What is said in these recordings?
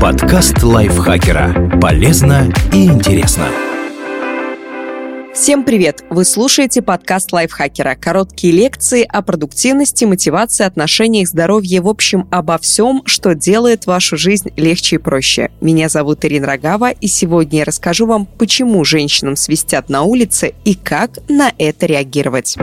Подкаст лайфхакера. Полезно и интересно. Всем привет! Вы слушаете подкаст лайфхакера. Короткие лекции о продуктивности, мотивации, отношениях, здоровье, в общем, обо всем, что делает вашу жизнь легче и проще. Меня зовут Ирина Рогава, и сегодня я расскажу вам, почему женщинам свистят на улице и как на это реагировать.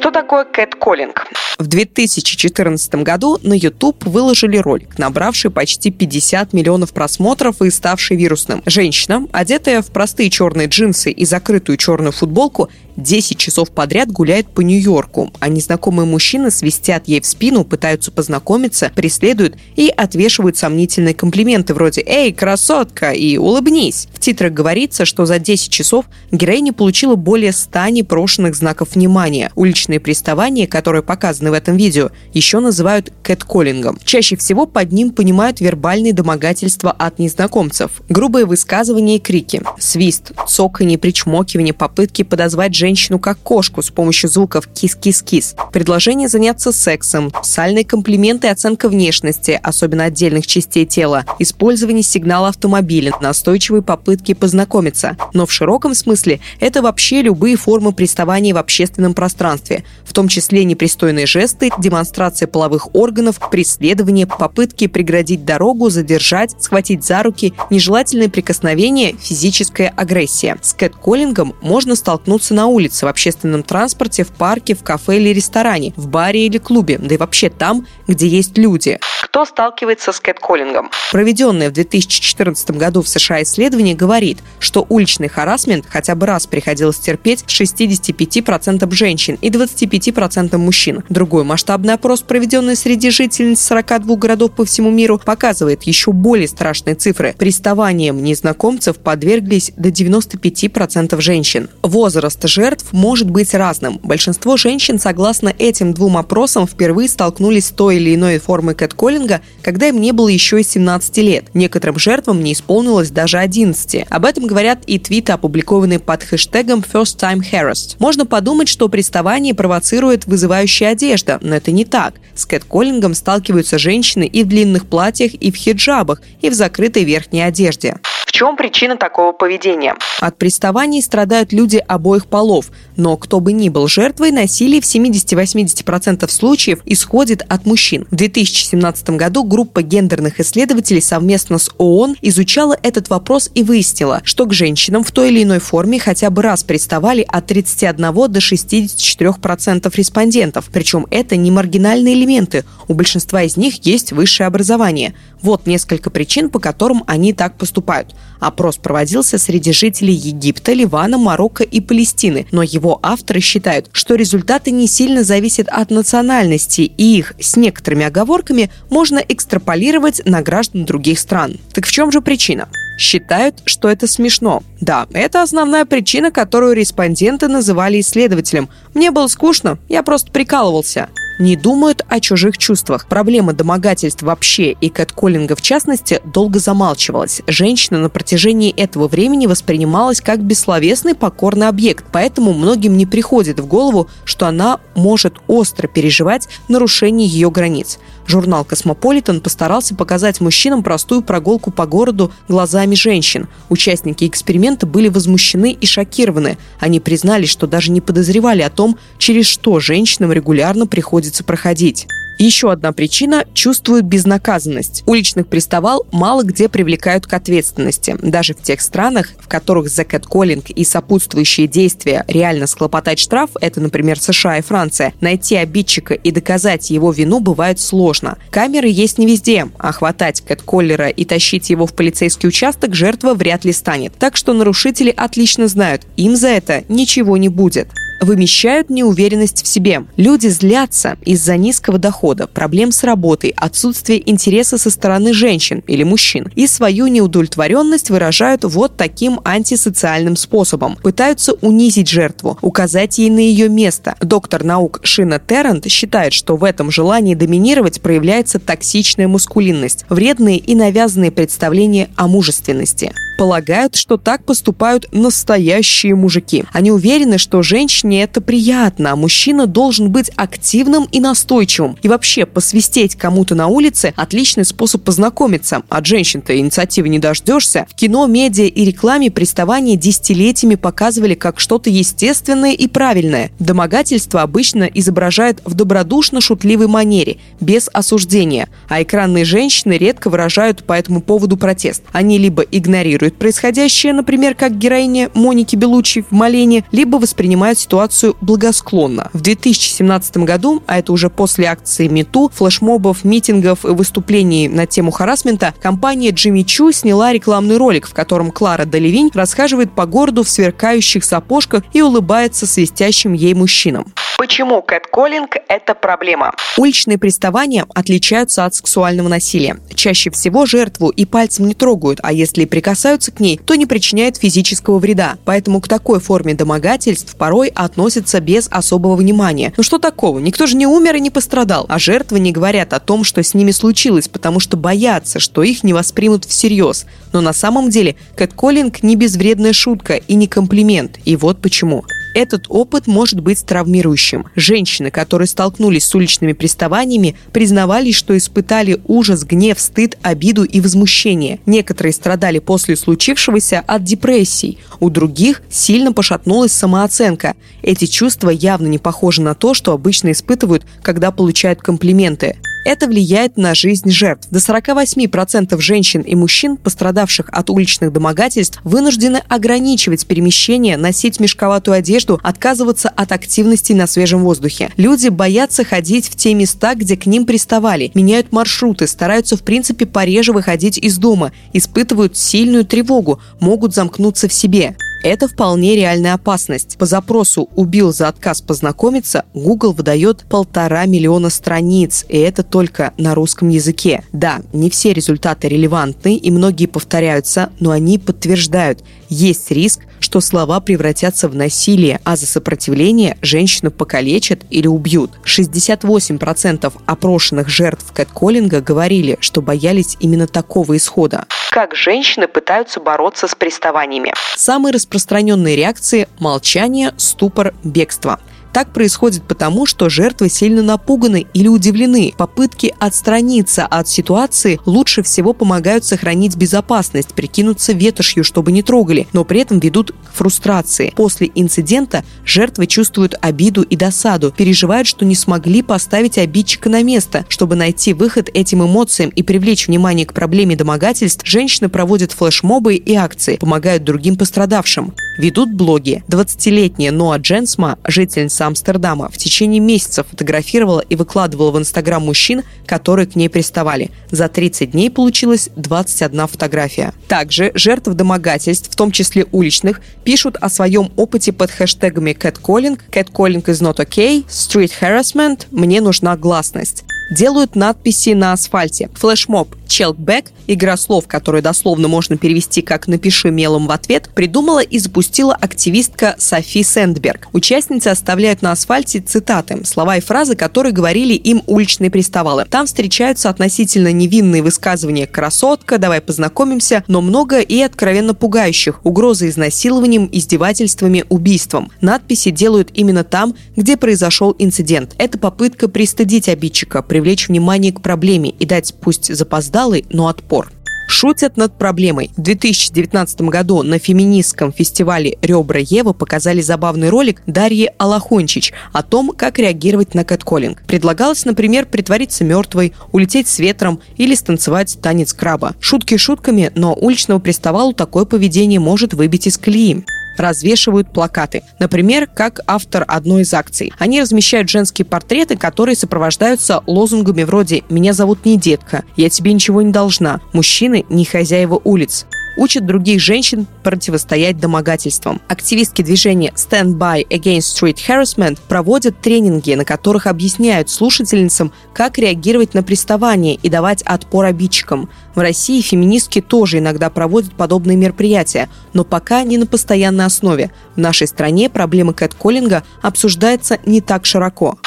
Что такое кэт-коллинг? В 2014 году на YouTube выложили ролик, набравший почти 50 миллионов просмотров и ставший вирусным. Женщина, одетая в простые черные джинсы и закрытую черную футболку, 10 часов подряд гуляет по Нью-Йорку, а незнакомые мужчины свистят ей в спину, пытаются познакомиться, преследуют и отвешивают сомнительные комплименты вроде «Эй, красотка!» и «Улыбнись!». В титрах говорится, что за 10 часов героиня получила более 100 непрошенных знаков внимания. Уличные приставания, которые показаны в этом видео, еще называют кэтколлингом. Чаще всего под ним понимают вербальные домогательства от незнакомцев, грубые высказывания и крики, свист, цоканье, причмокивание, попытки подозвать женщину как кошку с помощью звуков «кис-кис-кис», предложение заняться сексом, сальные комплименты и оценка внешности, особенно отдельных частей тела, использование сигнала автомобиля, настойчивые попытки познакомиться. Но в широком смысле это вообще любые формы приставания в общественном пространстве, в том числе непристойные жесты, демонстрация половых органов, преследование, попытки преградить дорогу, задержать, схватить за руки, нежелательные прикосновения, физическая агрессия. С кэтколлингом можно столкнуться на улице, в общественном транспорте, в парке, в кафе или ресторане, в баре или клубе, да и вообще там, где есть люди. Кто сталкивается с кэтколлингом? Проведенное в 2014 году в США исследование говорит, что уличный харасмент хотя бы раз приходилось терпеть 65% женщин и 25% мужчин. Другой масштабный опрос, проведенный среди жительниц 42 городов по всему миру, показывает еще более страшные цифры. Приставанием незнакомцев подверглись до 95% женщин. Возраст жертв может быть разным. Большинство женщин, согласно этим двум опросам, впервые столкнулись с той или иной формой кэтколлинга, когда им не было еще и 17 лет. Некоторым жертвам не исполнилось даже 11. Об этом говорят и твиты, опубликованные под хэштегом First Time Harassed. Можно подумать, что приставание провоцирует вызывающая одежда, но это не так. С кэтколлингом сталкиваются женщины и в длинных платьях, и в хиджабах, и в закрытой верхней одежде. В чем причина такого поведения? От приставаний страдают люди обоих полов, но кто бы ни был жертвой, насилие в 70-80% случаев исходит от мужчин. В 2017 году группа гендерных исследователей совместно с ООН изучала этот вопрос и выяснила, что к женщинам в той или иной форме хотя бы раз приставали от 31 до 64% респондентов. Причем это не маргинальные элементы. У большинства из них есть высшее образование. Вот несколько причин, по которым они так поступают. Опрос проводился среди жителей Египта, Ливана, Марокко и Палестины, но его авторы считают, что результаты не сильно зависят от национальности, и их с некоторыми оговорками можно экстраполировать на граждан других стран. Так в чем же причина? считают, что это смешно. Да, это основная причина, которую респонденты называли исследователем. Мне было скучно, я просто прикалывался не думают о чужих чувствах. Проблема домогательств вообще и кэтколлинга в частности долго замалчивалась. Женщина на протяжении этого времени воспринималась как бессловесный покорный объект, поэтому многим не приходит в голову, что она может остро переживать нарушение ее границ. Журнал «Космополитен» постарался показать мужчинам простую прогулку по городу глазами женщин. Участники эксперимента были возмущены и шокированы. Они признали, что даже не подозревали о том, через что женщинам регулярно приходится проходить еще одна причина – чувствуют безнаказанность. Уличных приставал мало где привлекают к ответственности. Даже в тех странах, в которых за кэтколлинг и сопутствующие действия реально схлопотать штраф, это, например, США и Франция, найти обидчика и доказать его вину бывает сложно. Камеры есть не везде, а хватать кэтколлера и тащить его в полицейский участок жертва вряд ли станет. Так что нарушители отлично знают, им за это ничего не будет вымещают неуверенность в себе. Люди злятся из-за низкого дохода, проблем с работой, отсутствия интереса со стороны женщин или мужчин и свою неудовлетворенность выражают вот таким антисоциальным способом. Пытаются унизить жертву, указать ей на ее место. Доктор наук Шина Террент считает, что в этом желании доминировать проявляется токсичная мускулинность, вредные и навязанные представления о мужественности полагают, что так поступают настоящие мужики. Они уверены, что женщины внешне это приятно, а мужчина должен быть активным и настойчивым. И вообще, посвистеть кому-то на улице – отличный способ познакомиться. От женщин-то инициативы не дождешься. В кино, медиа и рекламе приставания десятилетиями показывали как что-то естественное и правильное. Домогательство обычно изображают в добродушно-шутливой манере, без осуждения, а экранные женщины редко выражают по этому поводу протест. Они либо игнорируют происходящее, например, как героиня Моники Белучи в «Малене», либо воспринимают ситуацию благосклонно. В 2017 году, а это уже после акции МИТУ, флешмобов, митингов и выступлений на тему харасмента, компания Джимми Чу сняла рекламный ролик, в котором Клара Делевинь расхаживает по городу в сверкающих сапожках и улыбается свистящим ей мужчинам. Почему кэтколлинг – это проблема? Уличные приставания отличаются от сексуального насилия. Чаще всего жертву и пальцем не трогают, а если прикасаются к ней, то не причиняют физического вреда. Поэтому к такой форме домогательств порой относятся без особого внимания. Ну что такого? Никто же не умер и не пострадал. А жертвы не говорят о том, что с ними случилось, потому что боятся, что их не воспримут всерьез. Но на самом деле кэтколлинг не безвредная шутка и не комплимент. И вот почему. Этот опыт может быть травмирующим. Женщины, которые столкнулись с уличными приставаниями, признавались, что испытали ужас, гнев, стыд, обиду и возмущение. Некоторые страдали после случившегося от депрессий, у других сильно пошатнулась самооценка. Эти чувства явно не похожи на то, что обычно испытывают, когда получают комплименты. Это влияет на жизнь жертв. До 48% женщин и мужчин, пострадавших от уличных домогательств, вынуждены ограничивать перемещение, носить мешковатую одежду, отказываться от активности на свежем воздухе. Люди боятся ходить в те места, где к ним приставали, меняют маршруты, стараются в принципе пореже выходить из дома, испытывают сильную тревогу, могут замкнуться в себе. Это вполне реальная опасность. По запросу «убил за отказ познакомиться» Google выдает полтора миллиона страниц, и это только на русском языке. Да, не все результаты релевантны, и многие повторяются, но они подтверждают, есть риск, что слова превратятся в насилие, а за сопротивление женщину покалечат или убьют. 68% опрошенных жертв кэтколлинга говорили, что боялись именно такого исхода. Как женщины пытаются бороться с приставаниями? Самые распространенные реакции – молчание, ступор, бегство. Так происходит потому, что жертвы сильно напуганы или удивлены. Попытки отстраниться от ситуации лучше всего помогают сохранить безопасность, прикинуться ветошью, чтобы не трогали, но при этом ведут к фрустрации. После инцидента жертвы чувствуют обиду и досаду, переживают, что не смогли поставить обидчика на место. Чтобы найти выход этим эмоциям и привлечь внимание к проблеме домогательств, женщины проводят флешмобы и акции, помогают другим пострадавшим. Ведут блоги. 20-летняя Ноа Дженсма, жительница Амстердама, в течение месяца фотографировала и выкладывала в Инстаграм мужчин, которые к ней приставали. За 30 дней получилось 21 фотография. Также жертв домогательств, в том числе уличных, пишут о своем опыте под хэштегами catcalling, catcalling is not okay, street harassment, мне нужна гласность делают надписи на асфальте. Флешмоб Челкбэк, игра слов, которую дословно можно перевести как «напиши мелом в ответ», придумала и запустила активистка Софи Сэндберг. Участницы оставляют на асфальте цитаты, слова и фразы, которые говорили им уличные приставалы. Там встречаются относительно невинные высказывания «красотка», «давай познакомимся», но много и откровенно пугающих, угрозы изнасилованием, издевательствами, убийством. Надписи делают именно там, где произошел инцидент. Это попытка пристыдить обидчика, привлечь внимание к проблеме и дать пусть запоздалый, но отпор шутят над проблемой. В 2019 году на феминистском фестивале «Ребра Ева» показали забавный ролик Дарьи Алахончич о том, как реагировать на кэтколлинг. Предлагалось, например, притвориться мертвой, улететь с ветром или станцевать танец краба. Шутки шутками, но уличного приставалу такое поведение может выбить из колеи развешивают плакаты. Например, как автор одной из акций. Они размещают женские портреты, которые сопровождаются лозунгами вроде «Меня зовут не детка», «Я тебе ничего не должна», «Мужчины не хозяева улиц» учат других женщин противостоять домогательствам. Активистки движения Stand By Against Street Harassment проводят тренинги, на которых объясняют слушательницам, как реагировать на приставание и давать отпор обидчикам. В России феминистки тоже иногда проводят подобные мероприятия, но пока не на постоянной основе. В нашей стране проблема кэтколлинга обсуждается не так широко.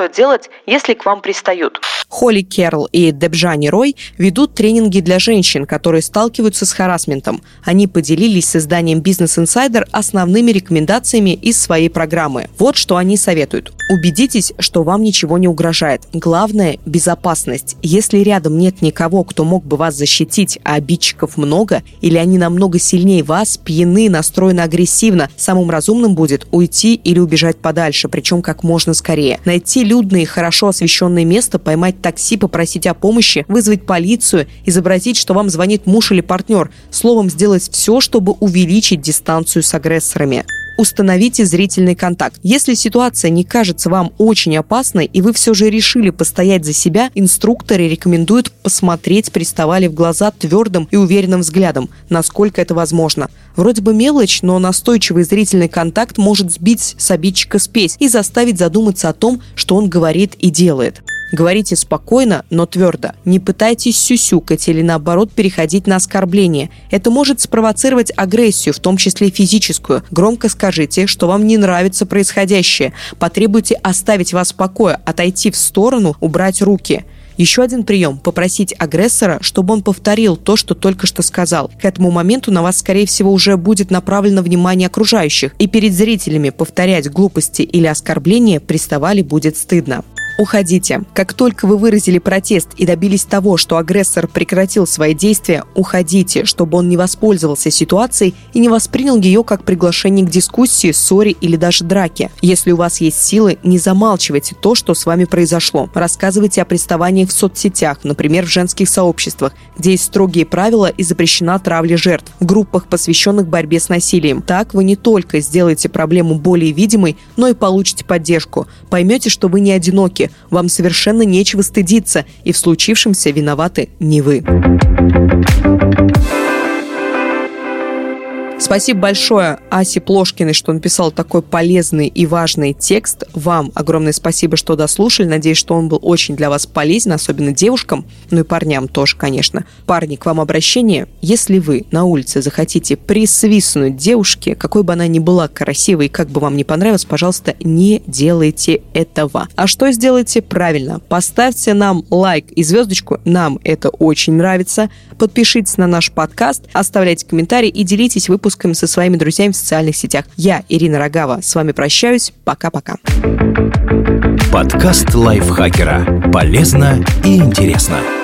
Что делать, если к вам пристают? Холли Керл и Дебжани Рой ведут тренинги для женщин, которые сталкиваются с харасментом. Они поделились с изданием Business Insider основными рекомендациями из своей программы. Вот что они советуют. Убедитесь, что вам ничего не угрожает. Главное – безопасность. Если рядом нет никого, кто мог бы вас защитить, а обидчиков много, или они намного сильнее вас, пьяны, настроены агрессивно, самым разумным будет уйти или убежать подальше, причем как можно скорее. Найти людное и хорошо освещенное место, поймать такси, попросить о помощи, вызвать полицию, изобразить, что вам звонит муж или партнер. Словом, сделать все, чтобы увеличить дистанцию с агрессорами установите зрительный контакт. Если ситуация не кажется вам очень опасной, и вы все же решили постоять за себя, инструкторы рекомендуют посмотреть приставали в глаза твердым и уверенным взглядом, насколько это возможно. Вроде бы мелочь, но настойчивый зрительный контакт может сбить с обидчика спесь и заставить задуматься о том, что он говорит и делает. Говорите спокойно, но твердо. Не пытайтесь сюсюкать или наоборот переходить на оскорбление. Это может спровоцировать агрессию, в том числе физическую. Громко скажите, что вам не нравится происходящее. Потребуйте оставить вас в покое, отойти в сторону, убрать руки. Еще один прием – попросить агрессора, чтобы он повторил то, что только что сказал. К этому моменту на вас, скорее всего, уже будет направлено внимание окружающих, и перед зрителями повторять глупости или оскорбления приставали будет стыдно уходите. Как только вы выразили протест и добились того, что агрессор прекратил свои действия, уходите, чтобы он не воспользовался ситуацией и не воспринял ее как приглашение к дискуссии, ссоре или даже драке. Если у вас есть силы, не замалчивайте то, что с вами произошло. Рассказывайте о приставаниях в соцсетях, например, в женских сообществах, где есть строгие правила и запрещена травля жертв, в группах, посвященных борьбе с насилием. Так вы не только сделаете проблему более видимой, но и получите поддержку. Поймете, что вы не одиноки, вам совершенно нечего стыдиться, и в случившемся виноваты не вы. Спасибо большое Асе Плошкиной, что написал такой полезный и важный текст. Вам огромное спасибо, что дослушали. Надеюсь, что он был очень для вас полезен, особенно девушкам, ну и парням тоже, конечно. Парни, к вам обращение. Если вы на улице захотите присвистнуть девушке, какой бы она ни была красивой и как бы вам ни понравилось, пожалуйста, не делайте этого. А что сделайте? Правильно. Поставьте нам лайк и звездочку. Нам это очень нравится. Подпишитесь на наш подкаст, оставляйте комментарии и делитесь выпуском выпусками со своими друзьями в социальных сетях. Я, Ирина Рогава, с вами прощаюсь. Пока-пока. Подкаст лайфхакера. Полезно и интересно.